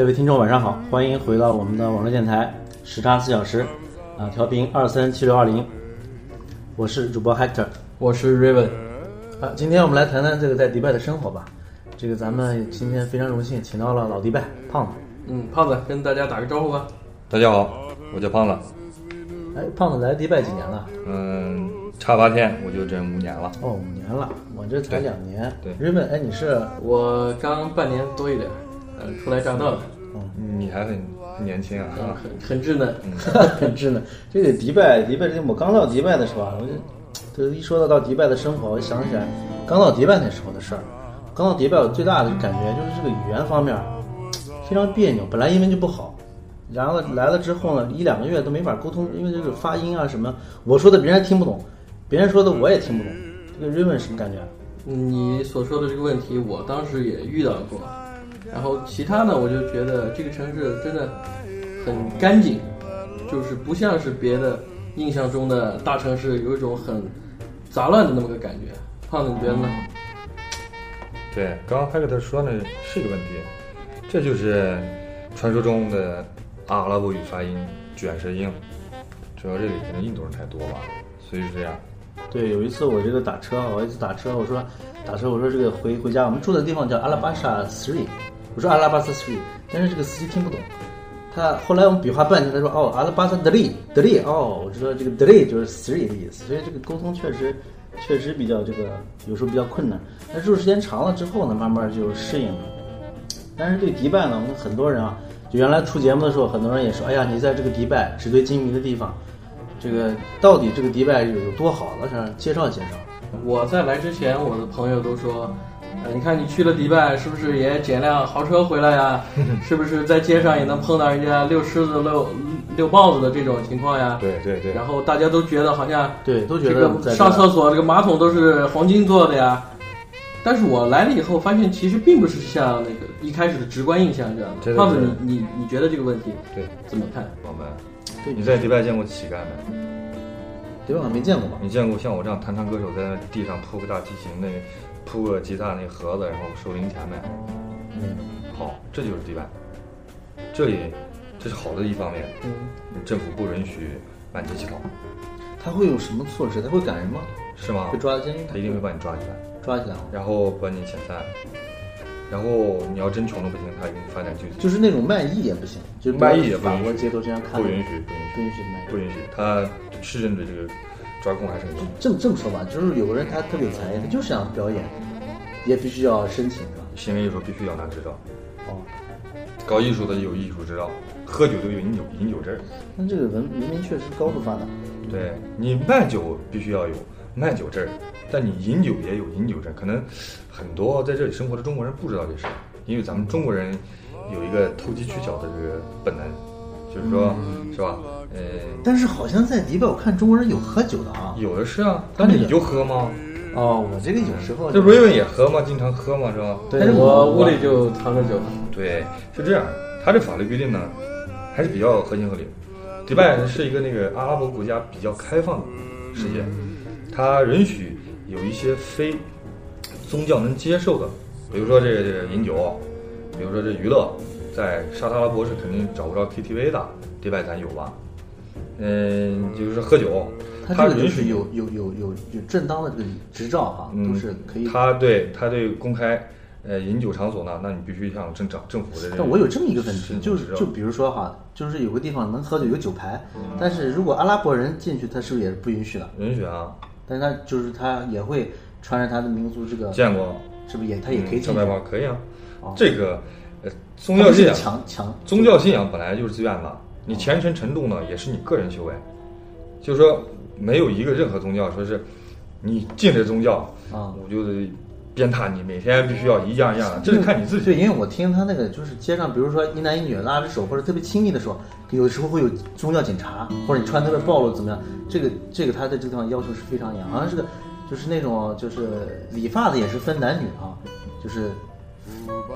各位听众晚上好，欢迎回到我们的网络电台时差四小时，啊，调频二三七六二零，我是主播 Hector，我是 Raven，啊，今天我们来谈谈这个在迪拜的生活吧。这个咱们今天非常荣幸请到了老迪拜胖子，嗯，胖子跟大家打个招呼吧。大家好，我叫胖子。哎，胖子来迪拜几年了？嗯，差八天我就整五年了。哦，五年了，我这才两年。对，Raven，哎，你是？我刚半年多一点，嗯，初来乍到的，嗯你还很很年轻啊，嗯，很很稚嫩。很稚嫩。这个迪拜，迪拜，这我刚到迪拜的时候啊，我就，这一说到到迪拜的生活，我就想起来刚到迪拜那时候的事儿。刚到迪拜，我最大的感觉就是这个语言方面非常别扭，本来英文就不好，然后来了之后呢，一两个月都没法沟通，因为这个发音啊什么，我说的别人听不懂，别人说的我也听不懂。这个 Raven 什么感觉？你所说的这个问题，我当时也遇到过。然后其他呢，我就觉得这个城市真的很干净，就是不像是别的印象中的大城市，有一种很杂乱的那么个感觉。胖子，你觉得呢？对，刚刚海克特说呢是一个问题，这就是传说中的阿拉伯语发音卷舌音。主要这里可能印度人太多吧，所以是这样。对，有一次我这个打车，我一次打车，我说打车，我说这个回回家，我们住的地方叫阿拉巴沙 three，我说阿拉巴萨 three，但是这个司机听不懂，他后来我们比划半天，他说哦阿拉巴萨德利德利，哦，我知道这个德利就是 three 的意思，所以这个沟通确实确实比较这个有时候比较困难，但住时间长了之后呢，慢慢就适应了。但是对迪拜呢，我们很多人啊，就原来出节目的时候，很多人也说，哎呀，你在这个迪拜纸醉金迷的地方。这个到底这个迪拜有多好？我想介绍介绍。我在来之前，我的朋友都说，呃，你看你去了迪拜，是不是也捡辆豪车回来呀？是不是在街上也能碰到人家遛狮子、遛遛豹子的这种情况呀？对对对。然后大家都觉得好像对，都觉得上厕所这个马桶都是黄金做的呀。但是我来了以后，发现其实并不是像那个一开始的直观印象这样的。对对对胖子，你你你觉得这个问题对，怎么看？我们，对你在迪拜见过乞丐没？迪拜我没见过吧？你见过像我这样弹唱歌手在那地上铺个大提琴，那铺个吉他那盒子，然后收零钱呗？嗯，好，这就是迪拜。这里这是好的一方面，嗯，政府不允许满街乞讨，他会有什么措施？他会赶人吗？是吗会？抓监狱他一定会把你抓起来，抓起来吗？然后把你遣散，然后你要真穷的不行，他给你发点救济。就是那种卖艺也不行，就是卖艺也不行法国街头经常看不允许，不允许，不允许卖艺。不允许。他市政的这个抓控还是很严。这么这么说吧，就是有个人他特别有才艺，他就是想表演，也必须要申请，是吧？行为艺术必须要拿执照，哦，搞艺术的有艺术执照，喝酒的有饮酒饮酒证儿。那这个文文明确实高度发达。对你卖酒必须要有卖酒证，但你饮酒也有饮酒证。可能很多在这里生活的中国人不知道这事儿，因为咱们中国人有一个投机取巧的这个本能，就是说，是吧？呃，但是好像在迪拜，我看中国人有喝酒的啊。有的是啊，但是你就喝吗？哦，我这个有时候这 Raven 也喝吗？经常喝吗？是吧？对但是我屋里就藏着酒。对，是这样。他这法律规定呢，还是比较合情合理。迪拜是一个那个阿拉伯国家比较开放的世界，它允许有一些非宗教能接受的，比如说这个这个饮酒，比如说这娱乐，在沙特阿拉伯是肯定找不着 KTV 的，迪拜咱有吧？嗯，就是喝酒，他这个就允许是有有有有有正当的这个执照哈，嗯都是可以。他对他对公开呃饮酒场所呢，那你必须向政政政府的这个。但我有这么一个问题，就是就比如说哈，就是有个地方能喝酒有酒牌，但是如果阿拉伯人进去，他是不是也是不允许的？允许啊，但是他就是他也会穿着他的民族这个，见过。是不是也他也可以进去小白？包可以啊哦。这个呃，宗教信仰，强强。宗教信仰本来就是自愿的，你虔诚程度呢也是你个人修为，就是说没有一个任何宗教说是你进这宗教啊。我就得鞭挞你，每天必须要一样一样的，这是看你自己。对，因为我听他那个就是街上，比如说一男一女拉着手或者特别亲密的时候，有时候会有宗教警察，或者你穿特别暴露怎么样？这个这个他在这个地方要求是非常严，好像是个就是那种就是理发的也是分男女啊，就是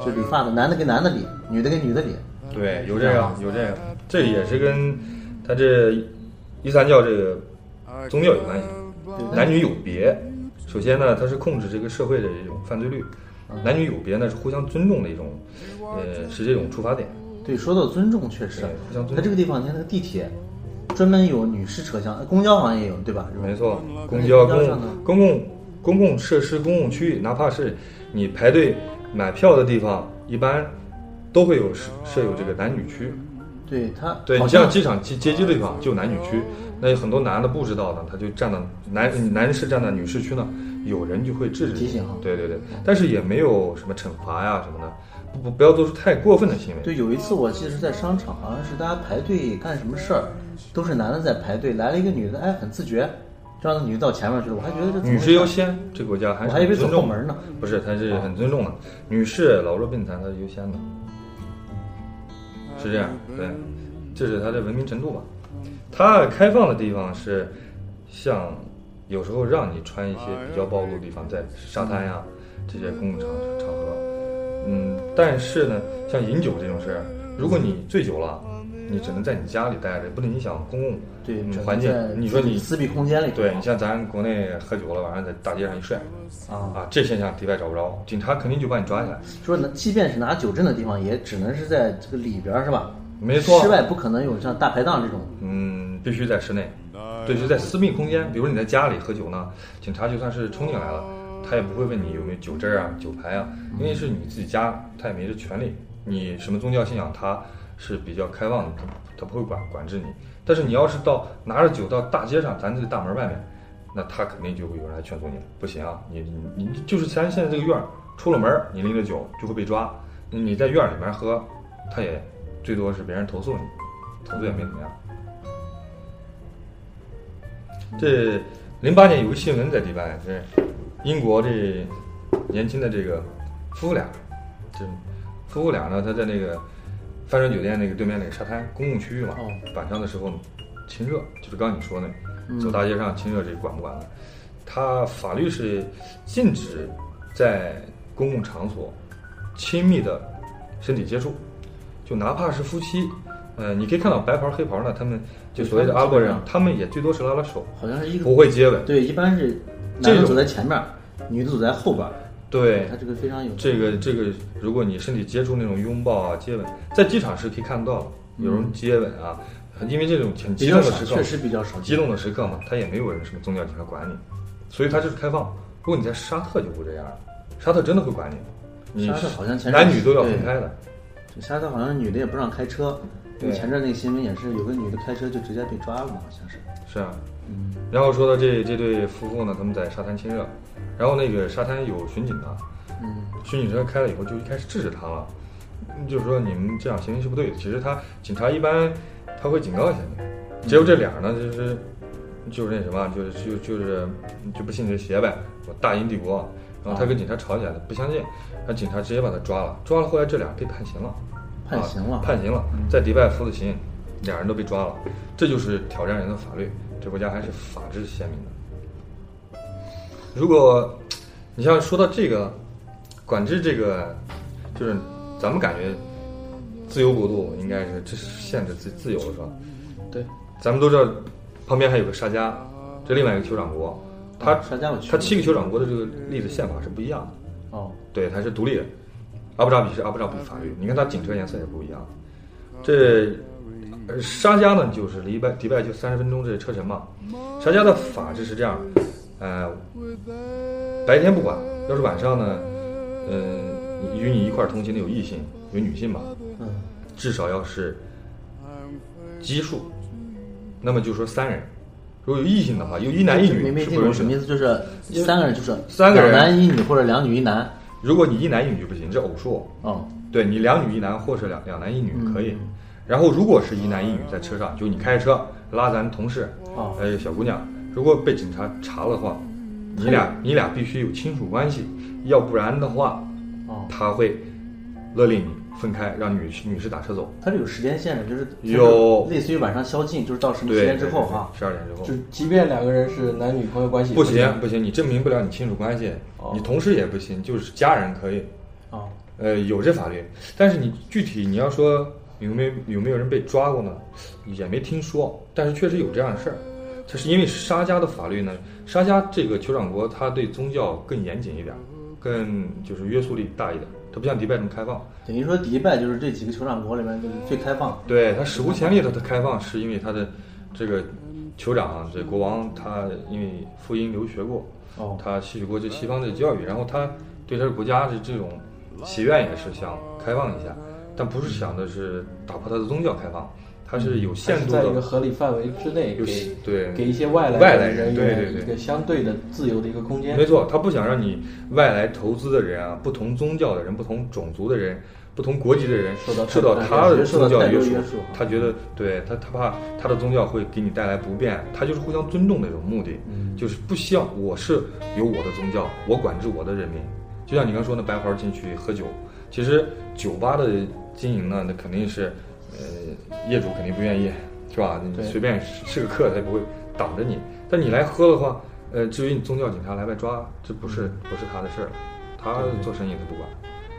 就理发的男的跟男的理，女的跟女的理。对，有这个有这个，这也是跟他这伊斯兰教这个宗教有关系，男女有别。首先呢，它是控制这个社会的这种犯罪率，男女有别呢是互相尊重的一种，呃，是这种出发点。对，说到尊重，确实对互相尊重它这个地方，你看那个地铁，专门有女士车厢，呃公交好像也有，对吧？没错，公交、公公共公共设施、公共区域，哪怕是你排队买票的地方，一般都会有设设有这个男女区。对他，对好像你像机场接接机的地方就有男女区，那有很多男的不知道的，他就站到男男士站在女士区呢，有人就会制止提醒哈对对对，但是也没有什么惩罚呀什么的，不不不要做出太过分的行为。对，有一次我记得是在商场，好像是大家排队干什么事儿，都是男的在排队，来了一个女的，哎，很自觉，就让那女的到前面去了，我还觉得这女士优先，这个国家还是我还以为很尊重的走后门呢。不是，他是很尊重的。女士、老弱病残，他是优先的，是这样。对，这是他的文明程度吧。他开放的地方是像有时候让你穿一些比较暴露的地方，在沙滩呀这些公共场场合。嗯，但是呢，像饮酒这种事儿，如果你醉酒了，你只能在你家里待着，不能影响公共环境。你说你私密空间里对你像咱国内喝酒了，晚上在大街上一睡，啊，啊，这现象迪拜找不着，警察肯定就把你抓起来。说呢，即便是拿酒证的地方，也只能是在这个里边儿，是吧？没错室外不可能有像大排档这种。嗯，必须在室内，对，就在私密空间。比如你在家里喝酒呢，警察就算是冲进来了，他也不会问你有没有酒证啊、酒牌啊，因为是你自己家，他也没这权利。你什么宗教信仰，他是比较开放的，他他不会管管制你。但是你要是到拿着酒到大街上，咱这个大门外面，那他肯定就会有人来劝阻你，不行啊，你你你就是咱现在这个院儿，出了门你拎着酒就会被抓，你在院里面喝，他也最多是别人投诉你，投诉也没怎么样。这零八年有个新闻在迪拜，这英国这年轻的这个夫妇俩，这夫妇俩呢，他在那个帆船酒店那个对面那个沙滩公共区域嘛，哦晚上的时候亲热，就是刚你说的，走大街上亲热，这管不管了？他法律是禁止在公共场所亲密的身体接触，就哪怕是夫妻，呃，你可以看到白袍黑袍呢，他们就所谓的阿拉伯人，他们也最多是拉拉手，好像是一个不会接吻。对，一般是男的走在前面，女的走在后边儿。对它，这个非常有这个这个，如果你身体接触那种拥抱啊、接吻，在机场是可以看得到的，有人接吻啊，因为这种很激动的时刻，确实比较少。激动的时刻嘛，他也没有人什么宗教警察管你，所以他就是开放。如果你在沙特就不这样了，沙特真的会管你，你沙特好像前男女都要分开的。这沙特好像女的也不让开车，因为对前阵那个新闻也是有个女的开车就直接被抓了嘛，好像是。是啊，嗯，然后说到这这对夫妇呢，他们在沙滩亲热，然后那个沙滩有巡警的，嗯，巡警车开了以后就一开始制止他了，嗯就是说你们这样行为是不对的。其实他警察一般他会警告一下你，结果这俩呢就是就是那什么，就是就就是就不信这邪呗，我大英帝国，然后他跟警察吵起来了，不相信，然后警察直接把他抓了，抓了后来这俩被判刑了，判刑了。啊判刑了，在迪拜服的刑，俩人都被抓了，这就是挑战人的法律，这国家还是法治鲜明的。如果你像说到这个管制这个，就是咱们感觉自由国度应该是这是限制自自由的是吧？对，咱们都知道旁边还有个沙迦，这另外一个酋长国，它、啊沙迦我去它七个酋长国的这个立的宪法是不一样的。哦，对，它是独立的。阿布扎比是阿布扎比法律，你看它警车颜色也不一样。这呃沙迦呢，就是离拜迪拜就三十分钟这车程嘛。沙迦的法制是这样，呃，白天不管，要是晚上呢，嗯、与你一块同行的有异性，有女性吧，嗯，至少要是奇数，那么就说三人。如果有异性的话，有一男一女是不允许什么意思？就是三个人就是三个人两男一女或者两女一男。如果你一男一女就不行，这偶数。哦，对你两女一男，或者两两男一女可以。嗯然后如果是一男一女在车上，就你开车拉咱同事，哦还有小姑娘，如果被警察查了的话，你俩你俩必须有亲属关系，要不然的话，哦，他会勒令你分开，让女女士打车走。他这有时间限制，就是有类似于晚上宵禁，就是到什么时，间之后哈。十二点之后就即便两个人是男女朋友关系，不行不行，你证明不了你亲属关系，哦你同事也不行，就是家人可以。哦，呃，有这法律，但是你具体你要说有没有有没有人被抓过呢？也没听说，但是确实有这样的事儿。它是因为沙迦的法律呢，沙迦这个酋长国，它对宗教更严谨一点，更就是约束力大一点。它不像迪拜这么开放。等于说迪拜就是这几个酋长国里面就是最开放。对，它史无前例的它开放，是因为它的这个酋长这国王他因为福音留学过，哦，他吸取过这西方的教育，然后他对他的国家的这种祈愿也是想开放一下，但不是想的是打破他的宗教开放，他是有限度的在一个的，合理范围之内，给对给一些外来外来人人对对对一个相对的自由的一个空间没。错，他不想让你外来投资的人啊，不同宗教的人、不同种族的人、不同国籍的人受到受到他的宗教约束多约束，他觉得对他他怕他的宗教会给你带来不便，他就是互相尊重的一种目的，就是不希望我是有我的宗教，我管制我的人民。就像你刚说那白花进去喝酒，其实酒吧的经营呢，那肯定是呃业主肯定不愿意，是吧？你随便是个客，他也不会挡着你。但你来喝的话，呃，至于你宗教警察来不来抓，这不是不是他的事儿，他做生意他不管。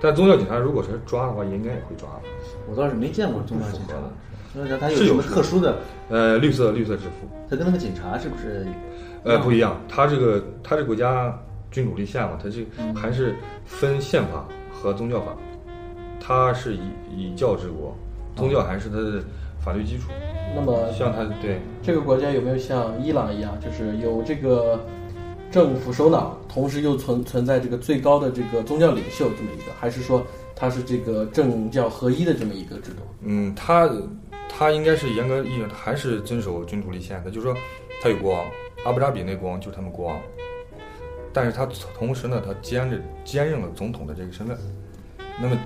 但宗教警察如果是抓的话，应该也会抓。我倒是没见过宗教警察不符合。宗教警察他有什么特殊的？呃，绿色绿色制服，他跟那个警察是不是？呃，不一样。他这个他这国家君主立宪嘛，他这还是分宪法和宗教法。他是以以教治国，宗教还是它的法律基础。那么像他对这个国家有没有像伊朗一样，就是有这个政府首脑，同时又存存在这个最高的这个宗教领袖这么一个，还是说它是这个政教合一的这么一个制度？嗯，它它应该是严格意义上还是遵守君主立宪的，就是说它有国王，阿布扎比那国王就是他们国王，但是他同时呢，他兼着兼任了总统的这个身份。那么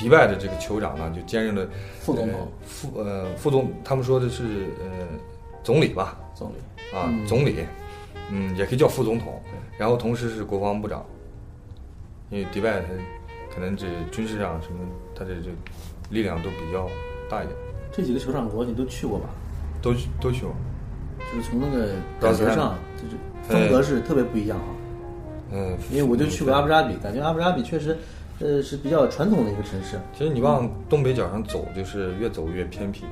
迪拜的这个酋长呢，就兼任了副总统呃副呃副总，他们说的是呃总理吧，总理。啊、总理，嗯，也可以叫副总统，然后同时是国防部长，因为迪拜他可能这军事上什么，他的这力量都比较大一点。这几个酋长国你都去过吧？都去都去过。就是从那个感觉上，就是风格是特别不一样啊。嗯，因为我就去过阿布扎比，感觉阿布扎比确实，呃，是比较传统的一个城市，其实你往东北角上走，就是越走越偏僻，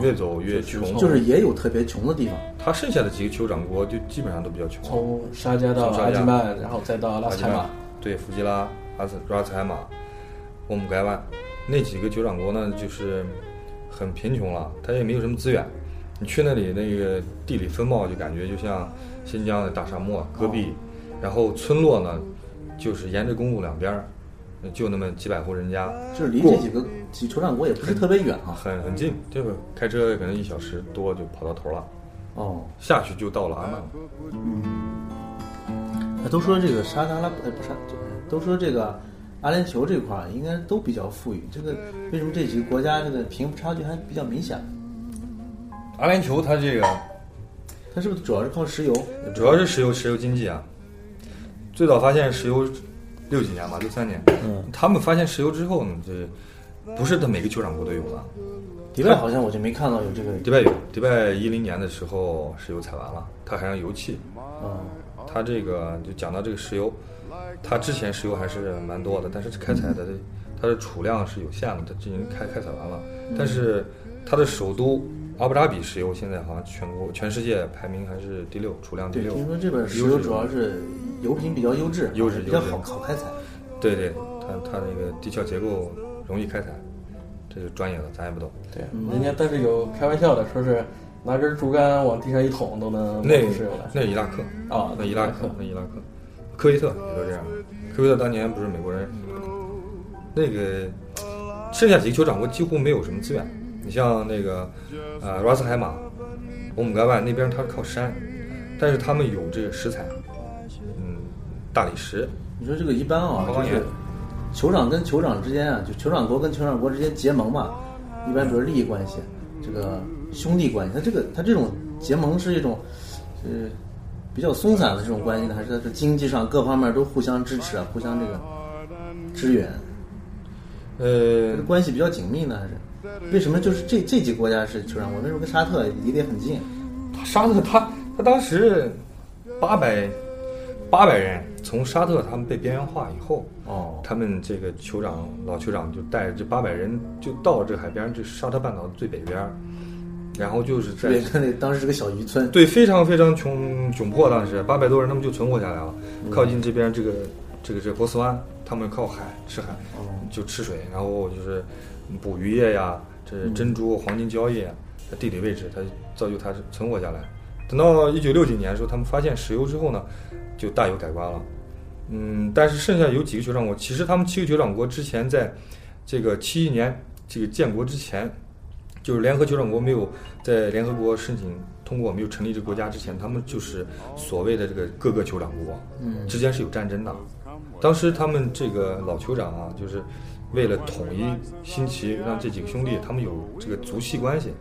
越走越穷。啊就是也有特别穷的地方。它剩下的几个酋长国就基本上都比较穷。从沙加到阿吉曼，然后再到拉阿吉曼斯海马，对，弗吉拉、阿斯拉斯海马、欧姆盖万那几个酋长国呢，就是很贫穷了，它也没有什么资源。你去那里，那个地理风貌就感觉就像新疆的大沙漠戈壁，然后村落呢，就是沿着公路两边儿，就那么几百户人家，就是离这几个几酋长国也不是特别远啊。很很近，这个开车可能一小时多就跑到头了，哦，下去就到了阿曼了。那都说这个沙特阿拉伯，呃，不是，都说这个阿联酋这块应该都比较富裕。这个为什么这几个国家这个贫富差距还比较明显？阿联酋它这个它是不是主要是靠石油？主要是石油石油经济啊。最早发现石油六几年吧，六三年。嗯，他们发现石油之后呢，这不是他每个酋长国都有的。迪拜好像我就没看到有这个。迪拜有，迪拜一零年的时候石油采完了，它还让油气。嗯，它这个就讲到这个石油，它之前石油还是蛮多的，但是开采的它的储量是有限的，它已经开开采完了。但是它的首都阿布扎比石油现在好像全国全世界排名还是第六，储量第对，六。听说这边石油主要是油品比较优质，优质比较优质好好开采。对对，它它那个地壳结构容易开采，这就专业了，咱也不懂。对，人家但是有开玩笑的，说是拿根竹竿往地上一捅都能那冒出石油来。那是伊拉克啊那伊拉克，那伊拉克，科威特也都这样。科威特当年不是美国人，那个剩下几个酋长国几乎没有什么资源。你像那个呃拉斯海马、欧姆盖万那边，它是靠山，但是他们有这个石材，嗯，大理石，你说这个一般啊，就是酋长跟酋长之间啊，就酋长国跟酋长国之间结盟嘛，一般比如利益关系，这个兄弟关系，它这个它这种结盟是一种是比较松散的这种关系呢，还是它是经济上各方面都互相支持啊，互相这个支援，呃，关系比较紧密呢，还是？为什么就是这这几个国家是酋长国？那时候跟沙特离得也很近？沙特他他当时八百八百人从沙特他们被边缘化以后，哦，他们这个酋长老酋长就带着这八百人就到这海边，这沙特半岛最北边儿，然后就是在那当时是个小渔村，对非常非常穷窘迫，当时八百多人他们就存活下来了，嗯。靠近这边这个这个这个波斯湾，他他们靠海吃海，哦。就吃水，然后就是捕鱼业呀，这珍珠、黄金交易啊，它地理位置它造就它是存活下来。等到一九六几年的时候，他们发现石油之后呢，就大有改观了。嗯，但是剩下有几个酋长国，其实他们七个酋长国之前在这个七一年这个建国之前，就是联合酋长国没有在联合国申请通过，没有成立这个国家之前，他们就是所谓的这个各个酋长国，嗯之间是有战争的。当时他们这个老酋长啊，就是为了统一新奇，让这几个兄弟他们有这个族系关系，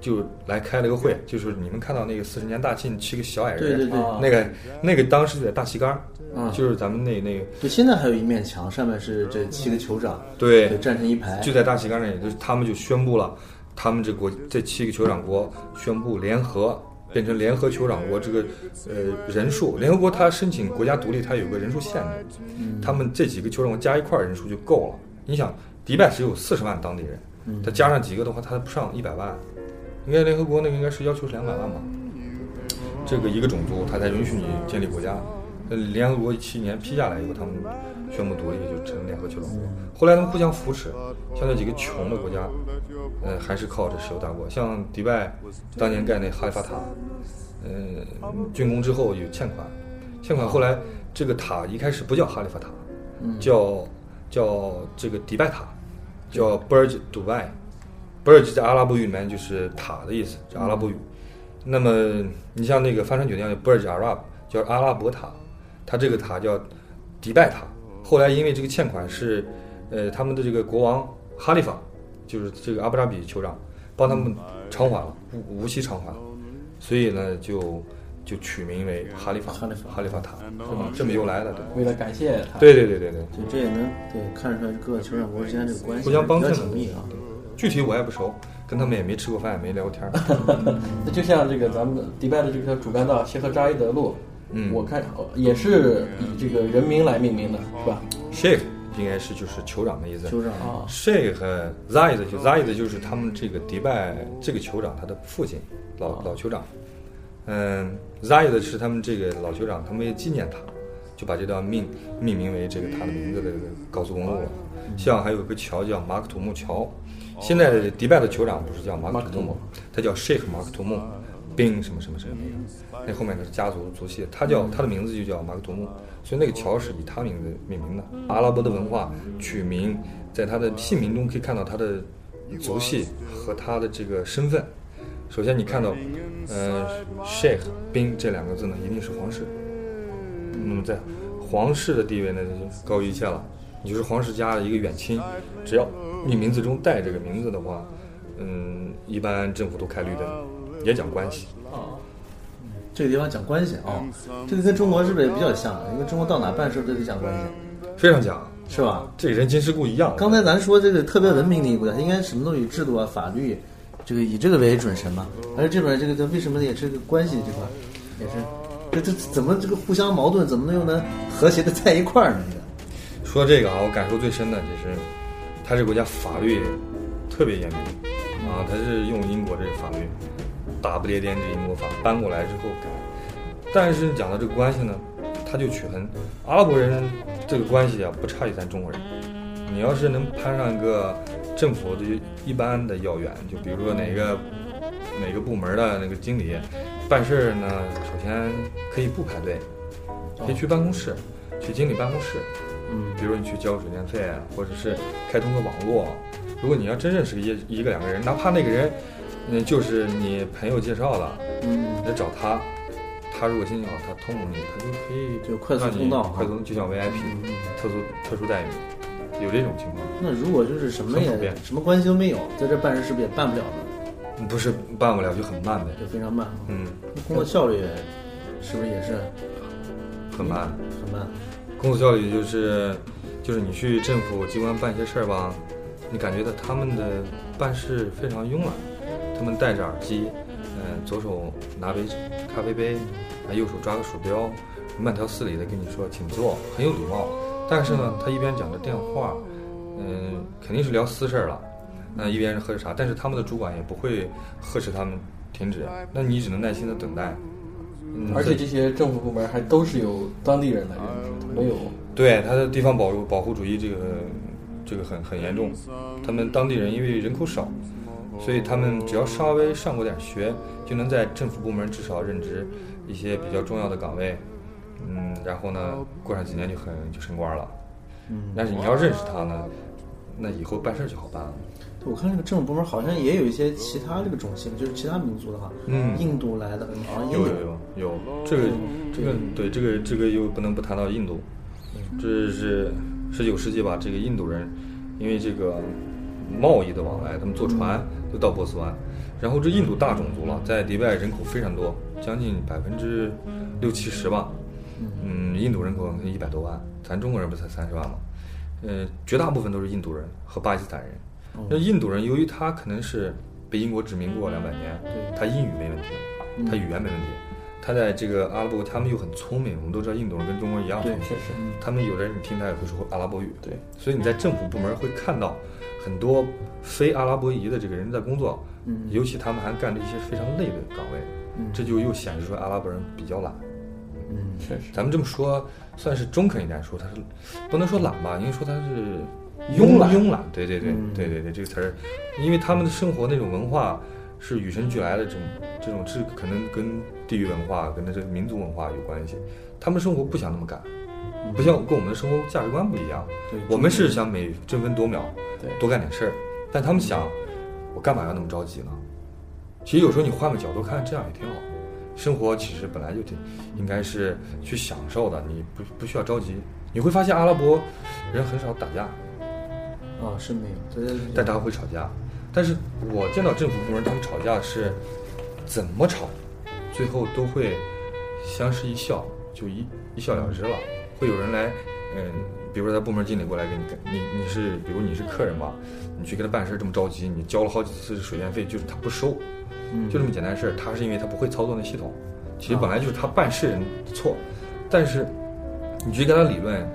就来开了个会，就是你们看到那个四十年大庆七个小矮人，对对对啊那个那个当时在大旗杆儿，嗯就是咱们那那个对，现在还有一面墙，上面是这七个酋长，对对，站成一排，就在大旗杆上，也，就是他们就宣布了，他们这国这七个酋长国宣布联合，变成联合酋长国。这个呃人数，联合国他申请国家独立，他有个人数限制，他们这几个酋长国加一块儿人数就够了。你想，迪拜只有四十万当地人，他加上几个的话，他不上一百万。应该联合国那个应该是要求是两百万吧？这个一个种族，他才允许你建立国家。那联合国七年批下来以后，他们宣布独立，就成联合酋长国。后来他们互相扶持，像那几个穷的国家，呃，还是靠着石油大国。像迪拜当年盖那哈利法塔，呃，竣工之后有欠款，欠款后来这个塔一开始不叫哈利法塔，叫叫这个迪拜塔，叫 Burj Dubai。Burj 在阿拉伯语里面就是塔的意思，是阿拉伯语。那么你像那个帆船酒店叫 Burj Arab，叫阿拉伯塔，它这个塔叫迪拜塔。后来因为这个欠款是，呃，他们的这个国王哈利法，就是这个阿布扎比酋长，帮他们偿还了，无无息偿还，所以呢就就取名为哈利法哈利法哈利法塔，是吧？这么由来的，对？为了感谢他，对对对对对，就，这也能对看出来各个酋长国之间这个关系互相帮比较衬紧密啊。具体我也不熟，跟他们也没吃过饭，也没聊过天儿。那就像这个咱们迪拜的这条主干道谢赫扎伊德路，嗯。我看呃也是以这个人名来命名的，是吧？Sheikh 应该是就是酋长的意思。酋长。啊，Sheikh Zayed 就 Zayed 就是他们这个迪拜这个酋长他的父亲，老老酋长。嗯，Zayed 是他们这个老酋长，他们为纪念他，就把这段命命名为这个他的名字的高速公路了。像还有个桥叫马克吐木桥，现在的迪拜的酋长不是叫马克吐木，他叫 Sheikh 马克吐木，宾什么什么什么那个，那后面的是家族族系，他叫他的名字就叫马克吐木，所以那个桥是以他名字命名的。阿拉伯的文化取名，在他的姓名中可以看到他的族系和他的这个身份。首先你看到，呃，Sheikh 宾这两个字呢，一定是皇室。那么在皇室的地位呢，就高于一切了。你就是皇室家的一个远亲，只要你名字中带这个名字的话，嗯，一般政府都开绿灯，也讲关系。啊，这个地方讲关系啊，这个跟中国是不是也比较像？因为中国到哪办事都得讲关系，非常讲，是吧？这人情世故一样。刚才咱说这个特别文明的一个国家，它应该什么都有制度啊、法律，这个以这个为准绳嘛。而这边这个它为什么也是个关系这块，也是这这怎么这个互相矛盾，怎么能又能和谐的在一块儿呢？这个 说这个啊，我感受最深的就是，他这个国家法律特别严明啊，他是用英国这个法律，大不列颠这一魔法搬过来之后改。但是讲到这个关系呢，他就取很阿拉伯人这个关系啊，不差于咱中国人。你要是能攀上一个政府的一般的要员，就比如说哪个哪个部门的那个经理办事儿呢，首先可以不排队，可以去办公室，去经理办公室。嗯，比如你去交水电费，啊或者是开通个网络。如果你要真认识一一个两个人，哪怕那个人，嗯，就是你朋友介绍的，嗯，你找他，他如果心情好，他通融你，他就可以就快速通道啊快速就像 VIP 特殊特殊待遇，有这种情况。那如果就是什么也什么关系都没有，在这办事是不是也办不了呢？不是办不了就很慢呗，就非常慢，嗯，工作效率是不是也是很慢。很慢？工作效率就是，就是你去政府机关办一些事儿吧，你感觉到他们的办事非常慵懒，他们戴着耳机，嗯、左手拿杯咖啡杯，啊，右手抓个鼠标，慢条斯理的跟你说请坐，很有礼貌。但是呢，他一边讲着电话，嗯、肯定是聊私事儿了，那一边是喝着茶，但是他们的主管也不会呵斥他们停止，那你只能耐心的等待。嗯而且这些政府部门还都是由当地人来任职的，没有。对他的地方保护保护主义这个这个很很严重，他们当地人因为人口少，所以他们只要稍微上过点学，就能在政府部门至少任职一些比较重要的岗位，嗯，然后呢，过上几年就很就升官了。嗯，但是你要认识他呢，那以后办事就好办了。对我看这个政府部门好像也有一些其他这个种姓，就是其他民族的哈，嗯。印度来的好像也有有。有。有，这个这个对这个这个又不能不谈到印度，这是十九世纪吧？这个印度人因为这个贸易的往来，他们坐船就到波斯湾，然后这印度大种族了，在迪拜人口非常多，将近百分之六七十吧。嗯，印度人口一百多万，咱中国人不才三十万吗？呃，绝大部分都是印度人和巴基斯坦人。那印度人由于他可能是被英国殖民过两百年，他英语没问题，他语言没问题，他在这个阿拉伯他们又很聪明，我们都知道印度人跟中国人一样聪明，确实，他们有的人你听他也会说阿拉伯语，对，所以你在政府部门会看到很多非阿拉伯裔的这个人在工作，嗯。尤其他们还干着一些非常累的岗位，嗯。这就又显示出阿拉伯人比较懒。嗯。确实，咱们这么说算是中肯一点说，他是不能说懒吧，应该说他是慵懒。慵懒。对对对、嗯。对对对，这个词儿，因为他们的生活那种文化是与生俱来的，这种这种是可能跟地域文化、跟这个民族文化有关系。他们生活不想那么赶，不像跟我们的生活价值观不一样。对，我们是想每争分夺秒，对多干点事儿，但他们想，我干嘛要那么着急呢？其实有时候你换个角度看，这样也挺好。生活其实本来就挺应该是去享受的，你不不需要着急。你会发现阿拉伯人很少打架，啊是没有，对对对但他会吵架。但是我见到政府部门他们吵架是怎么吵，最后都会相视一笑，就一一笑了之了。会有人来，嗯，比如说他部门经理过来给你，你你是比如你是客人吧，你去给他办事这么着急，你交了好几次水电费，就是他不收，嗯就这么简单事儿。他是因为他不会操作那系统，其实本来就是他办事人错，但是你去跟他理论，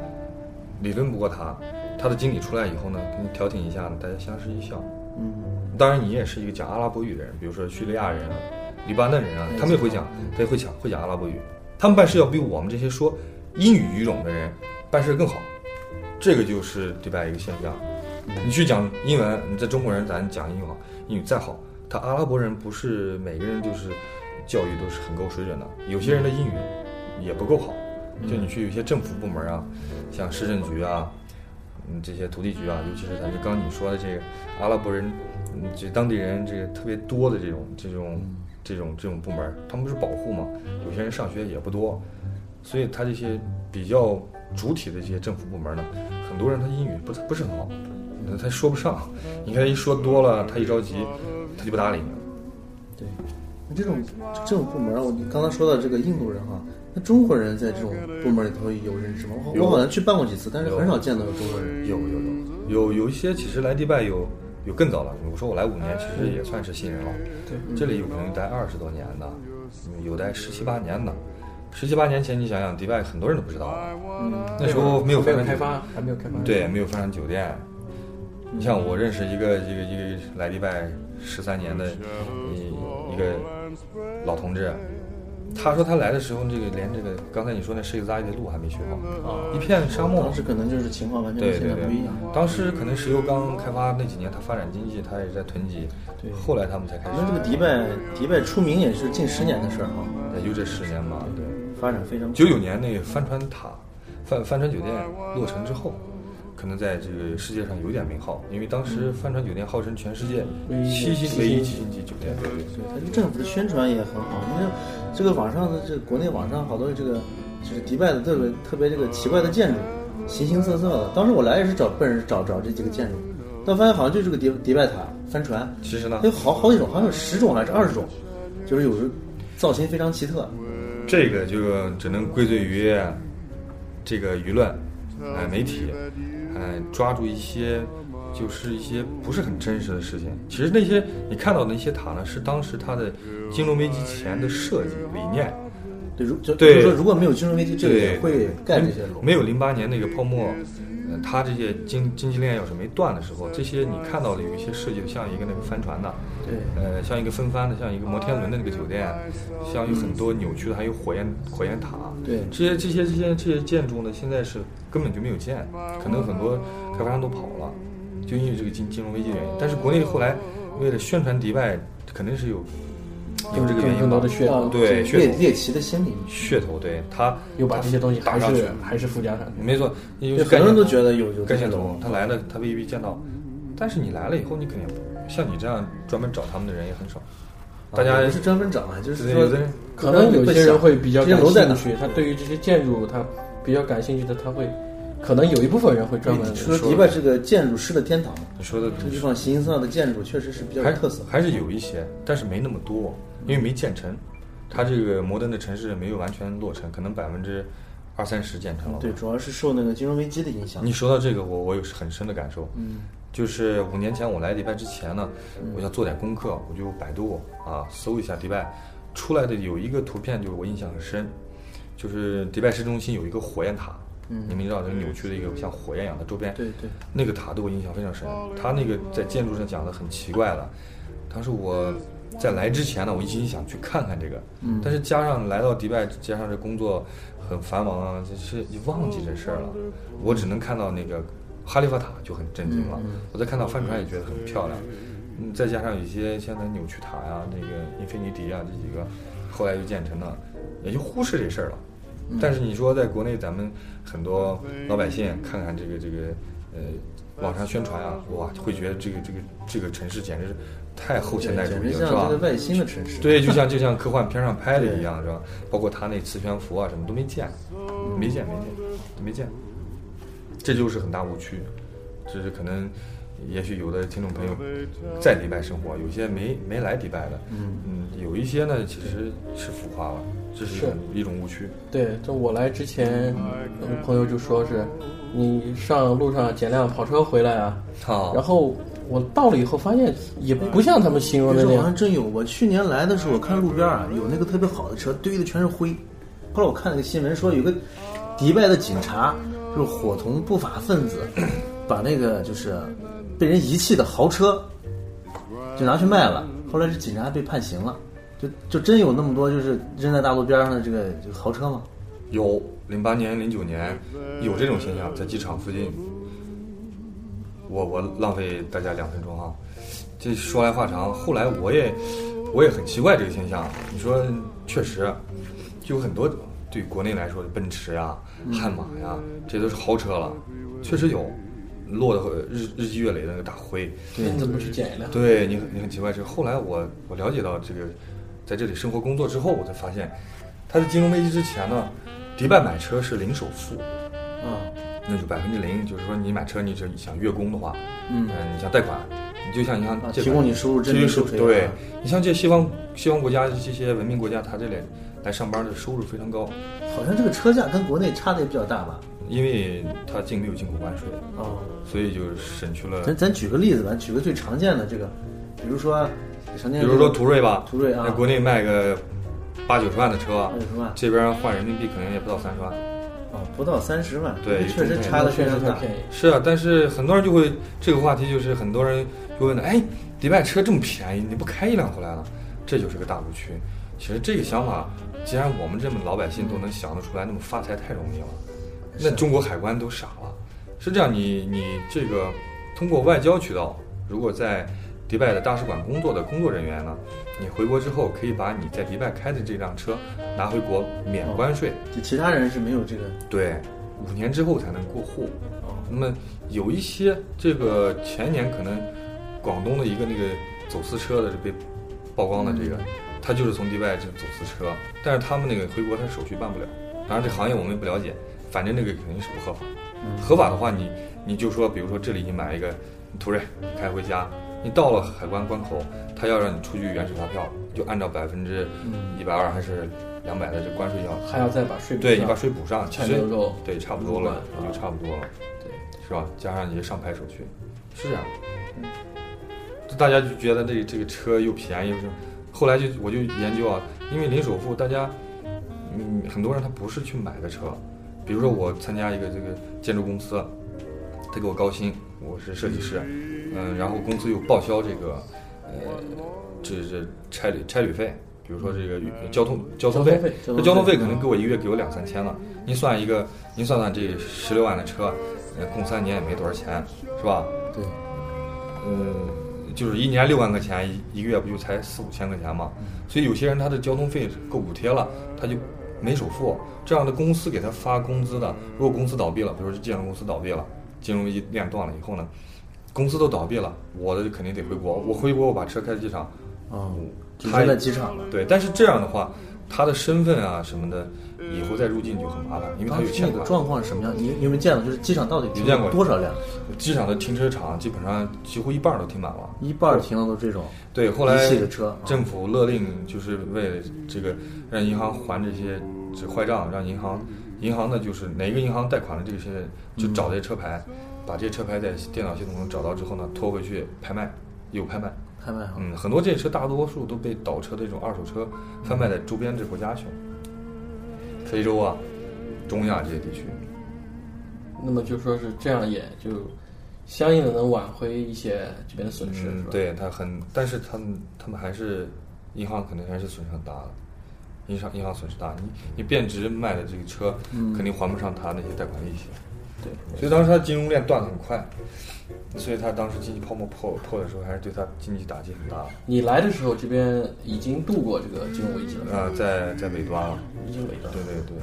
理论不过他，他的经理出来以后呢，给你调停一下，大家相视一笑。嗯当然，你也是一个讲阿拉伯语的人，比如说叙利亚人啊、黎巴嫩人啊，他们也会讲，他也会讲会讲阿拉伯语，他们办事要比我们这些说英语语种的人办事更好，这个就是迪拜一个现象。你去讲英文，你在中国人咱讲英语好，英语再好，他阿拉伯人不是每个人就是教育都是很够水准的，有些人的英语也不够好。就你去有些政府部门啊，像市政局啊，嗯，这些土地局啊，尤其是咱这刚你说的这个阿拉伯人，嗯，这当地人这个特别多的这种这种这种这种部门，他们不是保护嘛？有些人上学也不多，所以他这些比较主体的这些政府部门呢，很多人他英语不不是很好，那他说不上。你看他一说多了，他一着急，他就不搭理你了。对，那这种政府部门，我你刚才说到这个印度人哈，那中国人在这种部门里头有认识吗？我我好像去办过几次，但是很少见到有中国人。有有有有有一些其实来迪拜有有更早了，我说我来五年，其实也算是新人了。对，这里有可能待二十多年的，嗯有待十七八年的。十七八年前，你想想，迪拜很多人都不知道，嗯那时候没有帆船酒没有开发，还没有开发。对，没有发展酒店。你像我认识一个一个一个来迪拜十三年的一一个老同志，他说他来的时候，这个连这个刚才你说那设计扎伊的路还没学好，啊，一片沙漠当。时可能就是情况完全跟对对对现在不一样。，当时可能石油刚开发那几年，他发展经济，他也在囤积。对后来他们才开始。那这个迪拜，迪拜出名也是近十年的事儿哈，也就这十年吧，对。发展非常九九年那个帆船塔、帆帆船酒店落成之后，可能在这个世界上有点名号，因为当时帆船酒店号称全世界唯一七星级星唯一七星级酒店。对对对，它这个政府的宣传也很好。你看，这个网上的这个国内网上好多这个就是迪拜的特别特别这个奇怪的建筑，形形色色的。当时我来也是找奔着找找这几个建筑，但发现好像就这个迪迪拜塔帆船，其实呢，有好好几种，好像有十种还是二十种，就是有时造型非常奇特。这个就只能归罪于这个舆论，哎，媒体，哎，抓住一些就是一些不是很真实的事情。其实那些你看到的那些塔呢，是当时它的金融危机前的设计理念。对，如就对就是说如果没有金融危机，这个也会盖这些楼。没有零八年那个泡沫，它这些经经济链要是没断的时候，这些你看到的有一些设计的像一个那个帆船的，对，呃，像一个分帆的，像一个摩天轮的那个酒店，像有很多扭曲的，还有火焰火焰塔。对这些这些这些这些建筑呢，现在是根本就没有建，可能很多开发商都跑了，就因为这个金金融危机原因。但是国内后来为了宣传迪拜，肯定是有有这个原因吧更多的？噱头啊对猎猎奇的心理，噱头，对他又把这些东西还打上去是，还是附加上去。没错，因为，很多人都觉得有有这些干线图楼，，他来了，他未必见到，但是你来了以后，你肯定像你这样专门找他们的人也很少。大家啊也不是专门找啊，就是说可能有些人会比较感兴趣，他对于这些建筑他比较感兴趣的，他会可能有一部分人会专门说迪拜是个建筑师的天堂嘛，你说的这地方形形色色的建筑确实是比较还有特色。还是有一些，但是没那么多，因为没建成。它这个摩登的城市没有完全落成，可能百分之二三十建成了。对，主要是受那个金融危机的影响。你说到这个，我我有很深的感受。嗯，就是五年前我来迪拜之前呢，我想做点功课，我就百度啊搜一下迪拜，出来的有一个图片，就是我印象很深，就是迪拜市中心有一个火焰塔。嗯你们知道这个扭曲的一个像火焰一样的周边，对对，那个塔对我印象非常深。它那个在建筑上讲的很奇怪了。当时我在来之前呢，我一心想去看看这个，嗯但是加上来到迪拜，加上这工作很繁忙啊，就是你忘记这事儿了。我只能看到那个哈利法塔就很震惊了，我再看到帆船也觉得很漂亮。嗯，再加上有一些像那扭曲塔呀、那个英菲尼迪啊这几个，后来又建成了，也就忽视这事儿了。但是你说在国内，咱们很多老百姓看看这个这个呃网上宣传啊，哇，会觉得这个这个这个城市简直是太后现代主义了，是吧像这个？外星的城市。对，就像就像科幻片上拍的一样，是吧？包括他那磁悬浮啊，什么都没见，没见，没见，没见，这就是很大误区。这是可能，也许有的听众朋友在迪拜生活，有些没没来迪拜的，嗯嗯有一些呢其实是浮夸了，这是一种一种误区。对，就我来之前，嗯朋友就说是，你上路上捡辆跑车回来啊，好然后我到了以后发现也不像他们形容的那样别说好像，真有，我去年来的时候，我看路边啊有那个特别好的车，堆的全是灰。后来我看那个新闻说，有个迪拜的警察就是伙同不法分子，把那个就是被人遗弃的豪车就拿去卖了。后来这警察被判刑了，就就真有那么多就是扔在大路边上的这个豪车吗？有零八年、零九年有这种现象，在机场附近。我我浪费大家两分钟啊，这说来话长。后来我也我也很奇怪这个现象。你说确实，就有很多对国内来说的奔驰呀、悍马呀，这都是豪车了，确实有落的日日积月累的那个大灰。你怎么去捡一辆？对你很你很奇怪，这后来我我了解到这个，在这里生活工作之后，我才发现，它在金融危机之前呢，迪拜买车是零首付，嗯，那就百分之零，就是说你买车你只想月供的话，嗯。呃你想贷款，你就像你像啊提供你收入真这金收税就是对啊。你像这西方西方国家这些文明国家，他这里来上班的收入非常高，好像这个车价跟国内差的也比较大吧？因为它进没有进口关税，哦，所以就省去了，咱咱举个例子吧，举个最常见的这个，比如说比如说途锐吧，途锐啊。在国内卖个八九十万的车八九十万这边换人民币可能也不到三十万。哦，不到三十万，对确实差的非常大。确实太便宜。是啊，但是很多人就会这个话题就是很多人就问的，哎，迪拜车这么便宜，你不开一辆回来了？这就是个大误区。其实这个想法，既然我们这么老百姓都能想得出来，那么发财太容易了，那中国海关都傻了。是这样，你你这个通过外交渠道，如果在迪拜的大使馆工作的工作人员呢，你回国之后可以把你在迪拜开的这辆车拿回国免关税。就其他人是没有这个对，五年之后才能过户。哦，那么有一些这个前年可能广东的一个那个走私车的被曝光的这个，他就是从迪拜这走私车，但是他们那个回国他手续办不了。当然这行业我们也不了解，反正那个肯定是不合法。合法的话你，你就说，比如说这里你买一个途锐开回家，你到了海关关口，他要让你出具原始发票，就按照百分之一百二还是两百的这关税要，还要再把税补上。对你把税补上，对差不多了，也就差不多了。对，是吧？加上你的上牌手续，是这样。大家就觉得这这个车又便宜又是，后来就我就研究啊，因为零首付，大家嗯很多人他不是去买的车，比如说我参加一个这个建筑公司，他给我高薪，我是设计师，嗯，然后公司又报销这个，呃，这这差旅差旅费，比如说这个交通交通费交通费，这交通费可能给我一个月给我两三千了。您算一个，您算算这十六万的车，呃，供三年也没多少钱，是吧？对，呃，就是一年六万块钱，一一个月不就才四五千块钱吗？所以有些人他的交通费够补贴了，他就没首付。这样的公司给他发工资的，如果公司倒闭了，比如说建筑公司倒闭了，金融危机链断了以后呢，公司都倒闭了，我的肯定得回国。我回国，我把车开到机场，嗯，就他扔在机场了。对，但是这样的话，他的身份啊什么的，以后再入境就很麻烦，因为他有欠款。那个状况是什么样？你你有没有见过？就是机场到底停有见过了多少辆？机场的停车场基本上几乎一半都停满了。一半停的都是这种对，后来政府勒令就是为了这个让银行还这些这坏账，让银行银行呢就是哪个银行贷款的这些就找这些车牌，把这些车牌在电脑系统中找到之后呢，拖回去拍卖，有拍卖。拍卖哈。嗯，很多这些车大多数都被倒车的这种二手车贩卖在周边这国家去了，非洲啊、中亚这些地区。那么就说是这样，也就相应的能挽回一些这边的损失，是嗯，吧？对他很，但是他们他们还是银行肯定还是损失很大的，银行银行损失大，你你变值卖的这个车，肯定还不上他那些贷款利息，对，所以当时他金融链断的很快，所以他当时经济泡沫破破的时候，还是对他经济打击很大。你来的时候，这边已经度过这个金融危机了，啊、在在尾端了，已经尾端。对对对，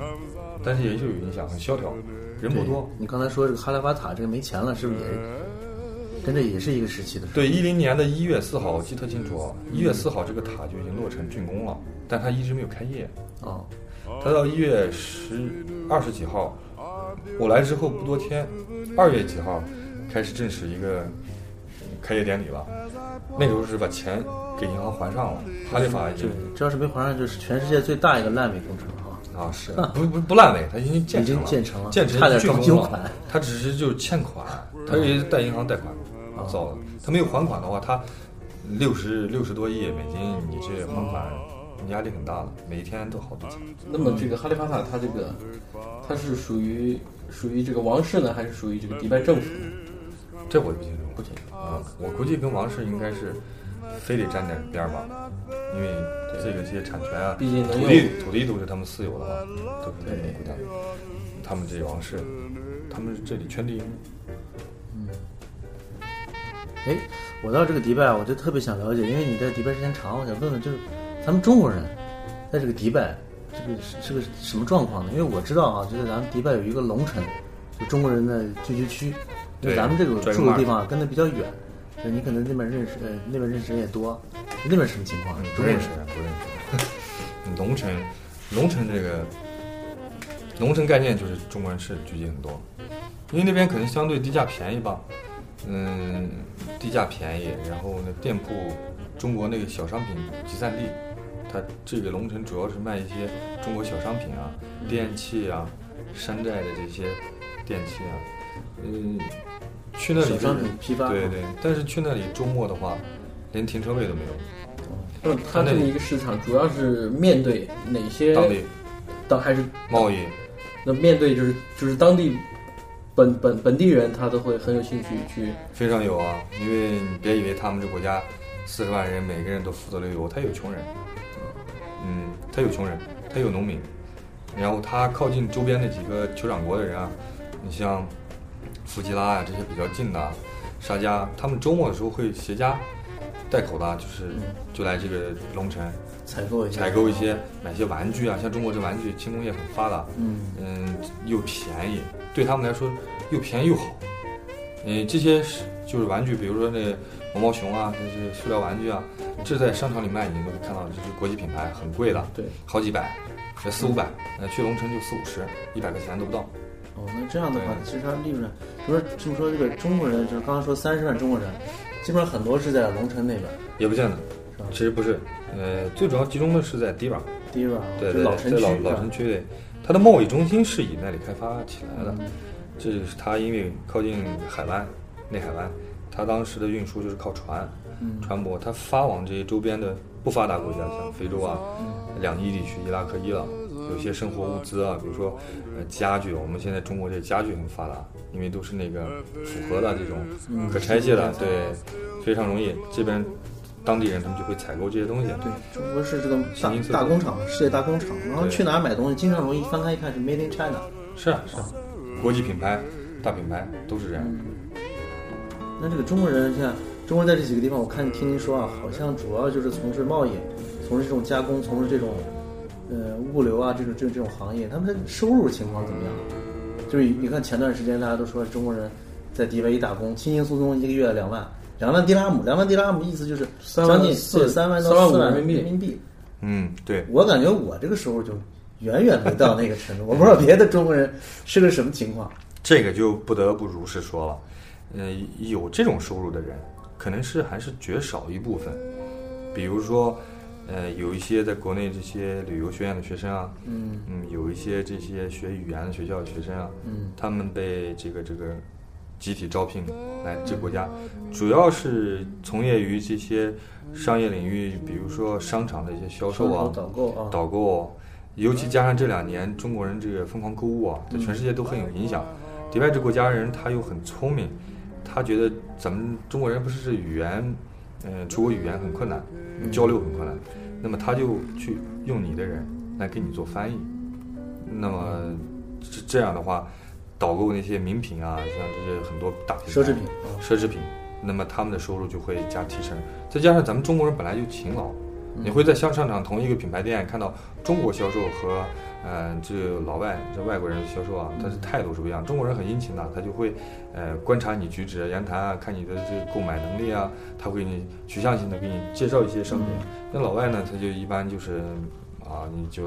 但是也就有影响，很萧条，人不多。你刚才说这个哈拉巴塔这个没钱了，是不是也跟这也是一个时期的？对，一零年的一月四号，我记得特清楚，一月四号这个塔就已经落成竣工了，但它一直没有开业。啊，它到一月十二十几号，我来之后不多天，二月几号开始正式一个开业典礼了。那时候是把钱给银行还上了，哈利法已经对，这要是没还上，就是全世界最大一个烂尾工程哈。啊是不不不烂尾，它已经建成了，已经建成了建成差点竣工了装修款它只是就是欠款，它也是贷银行贷款造的，他没有还款的话，他六十六十多亿美金，你这还款压力很大了，每一天都好多钱。那么这个哈利法塔，它这个它是属于属于这个王室呢，还是属于这个迪拜政府呢？这我就不清楚，不清楚。啊，我估计跟王室应该是非得沾点边儿吧，因为这个这些产权啊，毕竟土地土地都是他们私有的嘛，都是他们国家，他们这王室，他们这里圈地，哎，我到这个迪拜，我就特别想了解，因为你在迪拜时间长，我想问问，就是咱们中国人在这个迪拜，这个是是个什么状况呢？因为我知道啊，就在咱们迪拜有一个龙城，就中国人的聚居区，因为咱们这个住的地方跟那比较远，就你可能那边认识，呃，那边认识人也多，那边什么情况？不认识，不认识。龙城，龙城这个龙城概念就是中国人是聚集很多，因为那边可能相对低价便宜吧，嗯，地价便宜，然后呢店铺，中国那个小商品集散地，它这个龙城主要是卖一些中国小商品啊，电器啊，山寨的这些电器啊，嗯，去那里小商品批发。对对，但是去那里周末的话，连停车位都没有。那么它这么一个市场，主要是面对哪些当地当还是贸易，那面对就是就是当地本本本地人，他都会很有兴趣去非常有啊，因为你别以为他们这国家四十万人每个人都富得流油，他有穷人，嗯，他有穷人，他有农民，然后他靠近周边的几个酋长国的人啊，你像弗吉拉呀、这些比较近的啊沙加，他们周末的时候会携家带口的啊，就是就来这个龙城采购一下，采购一些买些玩具啊，像中国这玩具轻工业很发达，嗯。嗯，又便宜，对他们来说又便宜又好。嗯，这些是就是玩具，比如说那毛毛熊啊，这些塑料玩具啊，这在商场里卖，你都会看到，这是国际品牌，很贵的，对，好几百，呃四五百，呃去龙城就四五十，一百块钱都不到。哦，那这样的话，其实它利润，比如说这么说，这个中国人就是刚刚说三十万中国人，基本上很多是在龙城那边，也不见得其实不是，呃，最主要集中的是在迪瓦，第一吧，对对，就老，在老老城区里，它的贸易中心是以那里开发起来的。嗯。这是它因为靠近海湾，内海湾，它当时的运输就是靠船，嗯。船舶，它发往这些周边的不发达国家，像非洲啊、两伊地区、伊拉克、伊朗，有些生活物资啊，比如说呃家具，我们现在中国这家具很发达，因为都是那个复合的这种可拆卸的，对，非常容易。这边当地人他们就会采购这些东西。对，中国是这个大大工厂，世界大工厂。然后去哪儿买东西，经常容易翻开一看是 Made in China。是啊是啊，国际品牌、大品牌都是这样。那这个中国人，像中国人在这几个地方，我看听您说啊，好像主要就是从事贸易，从事这种加工，从事这种呃物流啊这种这种这种行业，他们的收入情况怎么样？就是你看前段时间大家都说中国人在迪拜一打工，轻轻松松一个月两万，两万迪拉姆，两万迪拉姆意思就是将近四对三万到四万人民币人民币。嗯，对，我感觉我这个时候就远远没到那个程度，我不知道别的中国人是个什么情况。这个就不得不如实说了，呃，有这种收入的人，可能是还是绝少一部分。比如说，呃，有一些在国内这些旅游学院的学生啊，嗯嗯，有一些这些学语言的学校的学生啊，嗯他们被这个这个集体招聘来这国家，主要是从业于这些商业领域，比如说商场的一些销售啊、导购啊，导购，尤其加上这两年中国人这个疯狂购物啊，在全世界都很有影响。迪拜这国家人他又很聪明，他觉得咱们中国人不是语言，呃，出国语言很困难，交流很困难，那么他就去用你的人来给你做翻译。那么这这样的话，导购那些名品啊，像这些很多大奢侈品啊奢侈品，那么他们的收入就会加提升。再加上咱们中国人本来就勤劳，你会在商商场同一个品牌店看到中国销售和呃这老外这外国人销售啊，他的态度是不一样。中国人很殷勤的，他就会呃观察你举止言谈啊，看你的这个购买能力啊，他会给你取向性的给你介绍一些商品。那老外呢，他就一般就是啊，你就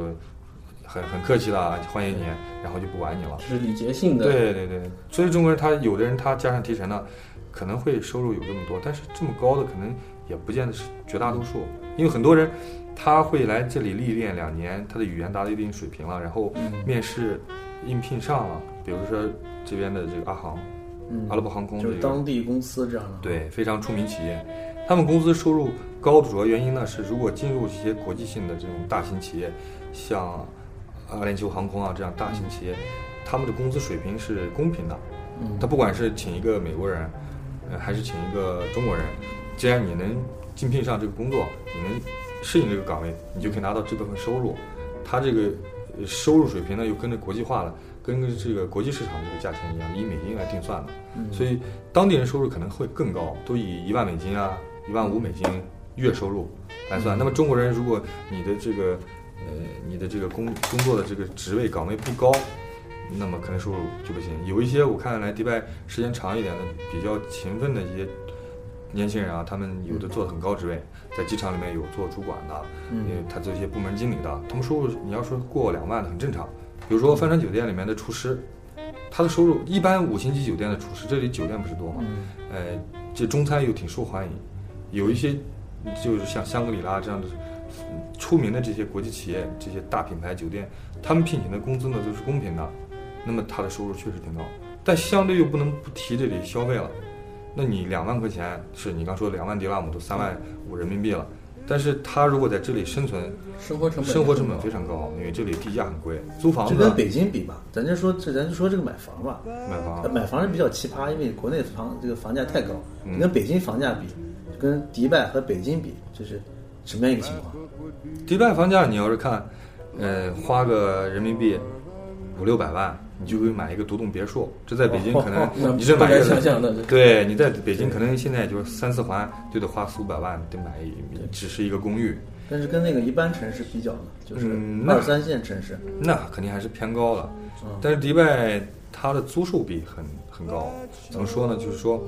很很客气了，欢迎你，然后就不管你了。这是礼节性的。对对对，所以中国人他有的人他加上提成呢，可能会收入有这么多，但是这么高的可能也不见得是绝大多数，因为很多人他会来这里历练两年，他的语言达到一定水平了，然后面试应聘上了，比如说这边的这个阿航，嗯阿拉伯航空就是当地公司这样的。对，非常出名企业，他们工资收入高的主要原因呢是，如果进入一些国际性的这种大型企业，像阿联酋航空啊这样大型企业，他们的工资水平是公平的。嗯他不管是请一个美国人，呃，还是请一个中国人，既然你能竞聘上这个工作，你能适应这个岗位，你就可以拿到这部分收入。他这个呃收入水平呢，又跟着国际化了，跟这个国际市场这个价钱一样，以美金来定算的。嗯所以当地人收入可能会更高，都以一万美金啊、一万五美金月收入来算。那么中国人，如果你的这个呃你的这个工工作的这个职位岗位不高，那么可能收入就不行。有一些我看来迪拜时间长一点的、比较勤奋的一些年轻人啊，他们有的做的很高职位，在机场里面有做主管的，嗯呃，他做一些部门经理的，他们收入你要说过两万的很正常。比如说帆船酒店里面的厨师，他的收入一般五星级酒店的厨师，这里酒店不是多吗？呃，这中餐又挺受欢迎，有一些就是像香格里拉这样的嗯出名的这些国际企业、这些大品牌酒店，他们聘请的工资呢都是公平的，那么他的收入确实挺高，但相对又不能不提这里消费了。那你两万块钱是你刚说的两万迪拉姆都三万五人民币了，但是他如果在这里生存，生活成本生活成本非常高，因为这里地价很贵，租房子这跟北京比吧，咱就说这咱就说这个买房吧，买房。呃买房是比较奇葩，因为国内房这个房价太高，嗯。你跟北京房价比，跟迪拜和北京比，就是什么样一个情况？迪拜房价你要是看，呃，花个人民币五六百万，你就可以买一个独栋别墅。这在北京可能那你这买一个，想象的。对，你在北京可能现在就是三四环就得花四五百万，得买一只是一个公寓，但是跟那个一般城市比较呢，就是二三线城市，那肯定还是偏高了。嗯但是迪拜它的租售比很很高，怎么说呢？就是说，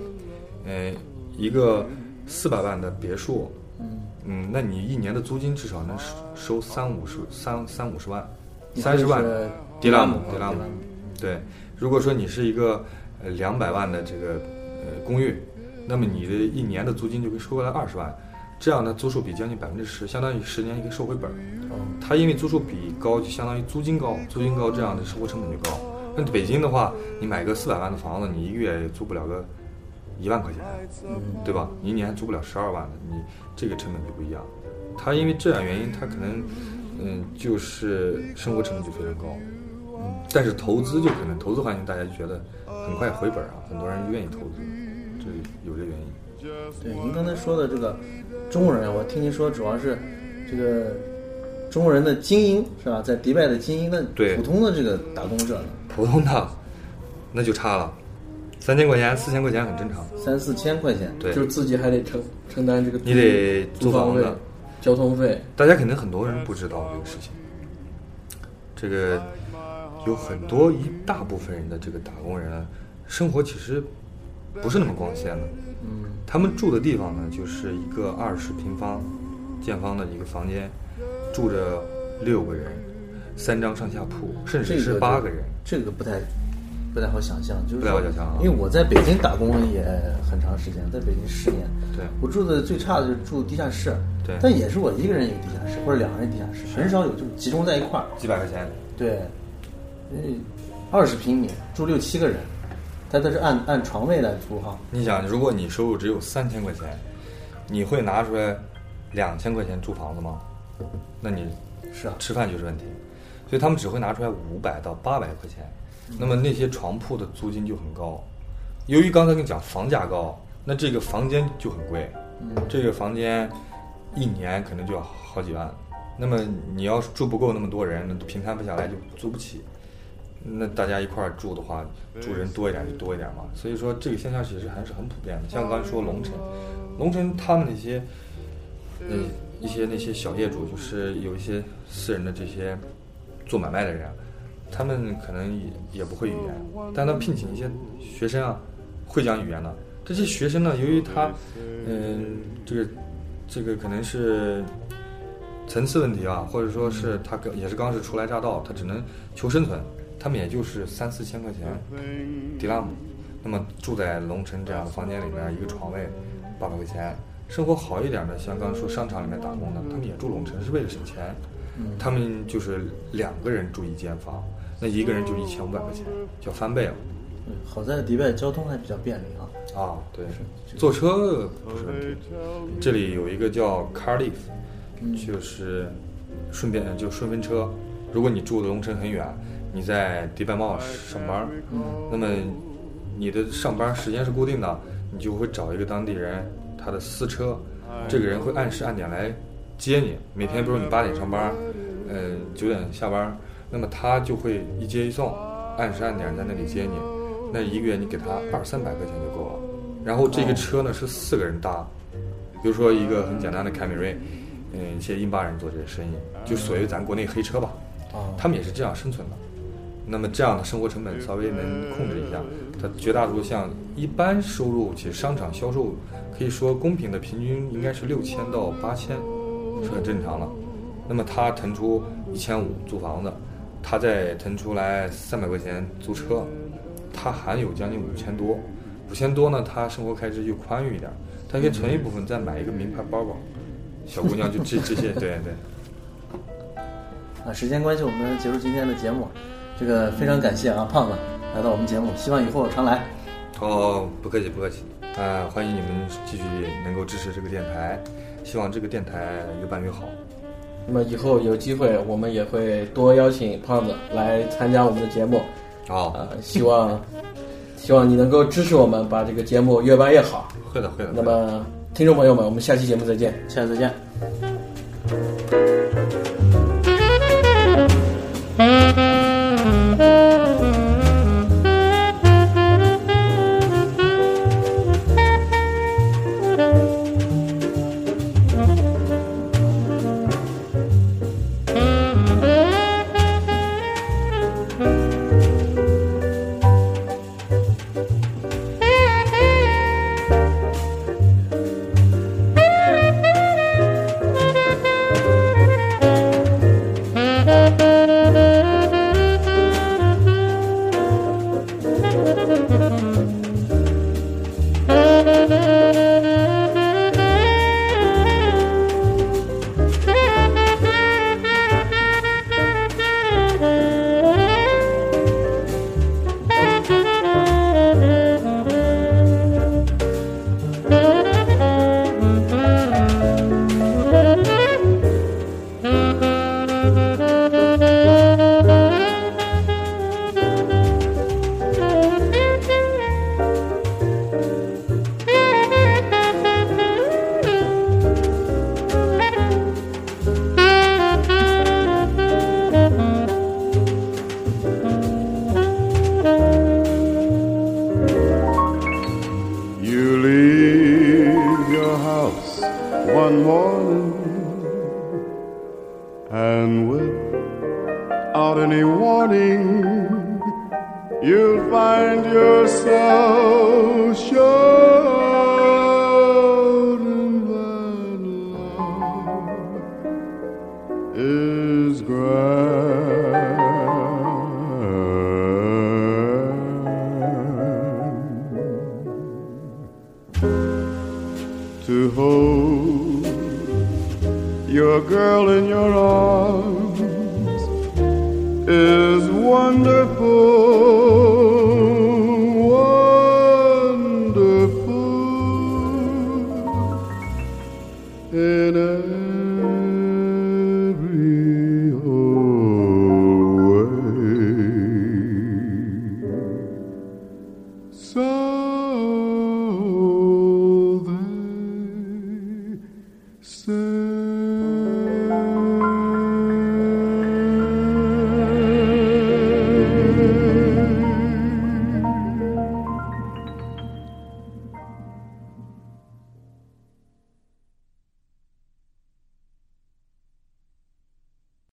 呃，一个四百万的别墅，嗯那你一年的租金至少能收收三五十三三五十万，三十万是迪拉姆，迪迪拉姆。对，如果说你是一个呃两百万的这个呃公寓，那么你的一年的租金就可以收回来二十万，这样呢租售比将近百分之十，相当于十年你可以收回本儿。哦它因为租售比高，就相当于租金高，租金高这样的生活成本就高。那北京的话，你买个四百万的房子，你一个月也租不了个一万块钱，对吧？你一年还租不了十二万的，你这个成本就不一样。他因为这样原因，他可能嗯，就是生活成本就非常高。嗯，但是投资就可能投资环境大家就觉得很快回本啊，很多人愿意投资，这有这原因。对，您刚才说的这个中国人，我听您说主要是这个中国人的精英是吧？在迪拜的精英，那对普通的这个打工者呢，普通的那就差了，三千块钱、四千块钱很正常。三四千块钱，对，就是自己还得承承担这个你得租房子、交通费。大家肯定很多人不知道这个事情，这个有很多一大部分人的这个打工人，生活其实不是那么光鲜的。嗯，他们住的地方呢，就是一个二十平方见方的一个房间，住着六个人，三张上下铺，甚至是八个人。这个不太不太好想象，就是不太好想象啊。因为我在北京打工也很长时间，在北京十年，对。我住的最差的就是住地下室，对。但也是我一个人一个地下室或者两个人地下室，很少有就集中在一块儿，几百块钱，对，嗯，二十平米住六七个人，他他是按按床位来租哈，你想，如果你收入只有三千块钱，你会拿出来两千块钱租房子吗？那你是啊，吃饭就是问题，所以他们只会拿出来五百到八百块钱。那么那些床铺的租金就很高，由于刚才跟你讲房价高，那这个房间就很贵，这个房间一年可能就要好几万。那么你要是住不够那么多人，那平摊不下来就租不起。那大家一块儿住的话，住人多一点就多一点嘛。所以说这个现象其实还是很普遍的。像刚才说龙城，龙城他们那些，呃，一些那些小业主，就是有一些私人的这些做买卖的人啊，他们可能也也不会语言，但他聘请一些学生啊，会讲语言的。这些学生呢，由于他，嗯、这个这个可能是层次问题啊，或者说是他刚也是刚是初来乍到，他只能求生存，他们也就是三四千块钱迪拉姆，那么住在龙城这样的房间里面，一个床位八百块钱，生活好一点的，像刚刚说商场里面打工的，他们也住龙城是为了省钱，他们就是两个人住一间房，那一个人就一千五百块钱，就要翻倍了。对好在迪拜交通还比较便利啊，啊，对，坐车不是问题。这里有一个叫 Cardiff，就是顺便就顺风车。如果你住的龙城很远，你在迪拜茂上班，那么你的上班时间是固定的，你就会找一个当地人，他的私车，这个人会按时按点来接你。每天比如你八点上班，嗯，九点下班，那么他就会一接一送，按时按点在那里接你。那一个月你给他二三百块钱就够了。然后这个车呢是四个人搭，比如说一个很简单的凯美瑞，嗯，一些印巴人做这个生意，就所谓咱国内黑车吧，啊，他们也是这样生存的。那么这样的生活成本稍微能控制一下，它绝大多数像一般收入，其实商场销售可以说公平的平均应该是六千到八千，是很正常了。那么他腾出一千五租房子，他再腾出来三百块钱租车，他还有将近五千多，五千多呢，他生活开支就宽裕一点，他可以存一部分再买一个名牌包包。小姑娘就这 这些，对对。啊，时间关系，我们结束今天的节目。这个非常感谢啊，胖子来到我们节目，希望以后常来。哦，不客气不客气，啊、欢迎你们继续能够支持这个电台，希望这个电台越办越好。那么以后有机会，我们也会多邀请胖子来参加我们的节目。哦，呃，希望希望你能够支持我们，把这个节目越办越好。会的会的。那么，听众朋友们，我们下期节目再见。下次再见。